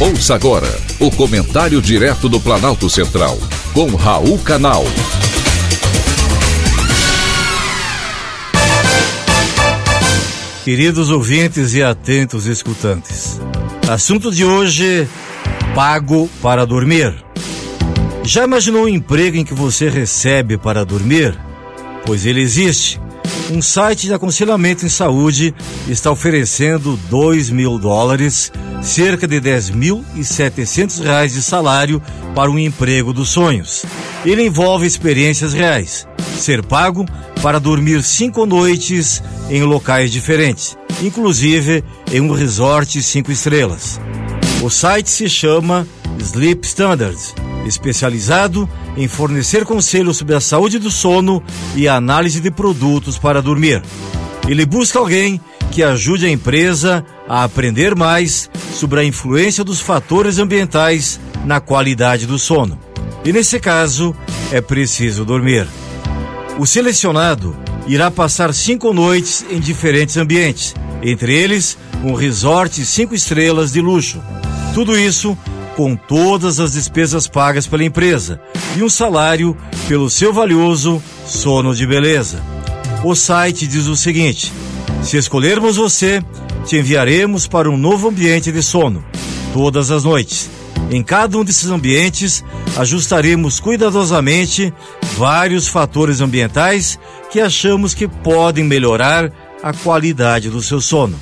Ouça agora o comentário direto do Planalto Central, com Raul Canal. Queridos ouvintes e atentos escutantes, assunto de hoje: pago para dormir. Já imaginou um emprego em que você recebe para dormir? Pois ele existe um site de aconselhamento em saúde está oferecendo 2 mil dólares, cerca de 10.700 reais de salário para um emprego dos sonhos. Ele envolve experiências reais, ser pago para dormir cinco noites em locais diferentes, inclusive em um resort cinco estrelas. O site se chama Sleep Standards especializado em fornecer conselhos sobre a saúde do sono e a análise de produtos para dormir. Ele busca alguém que ajude a empresa a aprender mais sobre a influência dos fatores ambientais na qualidade do sono. E nesse caso, é preciso dormir. O selecionado irá passar cinco noites em diferentes ambientes, entre eles um resort cinco estrelas de luxo. Tudo isso com todas as despesas pagas pela empresa e um salário pelo seu valioso sono de beleza. O site diz o seguinte: se escolhermos você, te enviaremos para um novo ambiente de sono, todas as noites. Em cada um desses ambientes, ajustaremos cuidadosamente vários fatores ambientais que achamos que podem melhorar a qualidade do seu sono.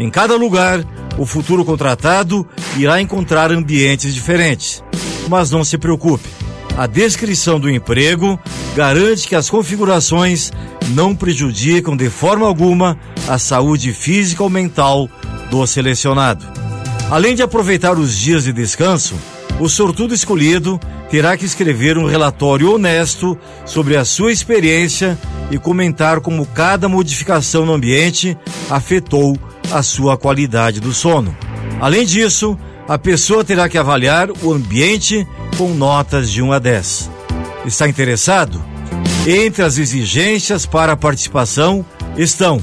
Em cada lugar, o futuro contratado irá encontrar ambientes diferentes. Mas não se preocupe, a descrição do emprego garante que as configurações não prejudicam de forma alguma a saúde física ou mental do selecionado. Além de aproveitar os dias de descanso, o sortudo escolhido terá que escrever um relatório honesto sobre a sua experiência e comentar como cada modificação no ambiente afetou a sua qualidade do sono. Além disso, a pessoa terá que avaliar o ambiente com notas de 1 a 10. Está interessado? Entre as exigências para a participação estão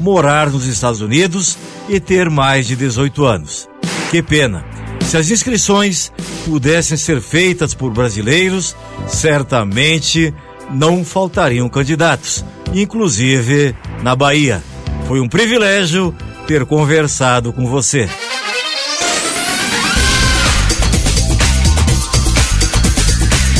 morar nos Estados Unidos e ter mais de 18 anos. Que pena! Se as inscrições pudessem ser feitas por brasileiros, certamente não faltariam candidatos, inclusive na Bahia. Foi um privilégio ter conversado com você.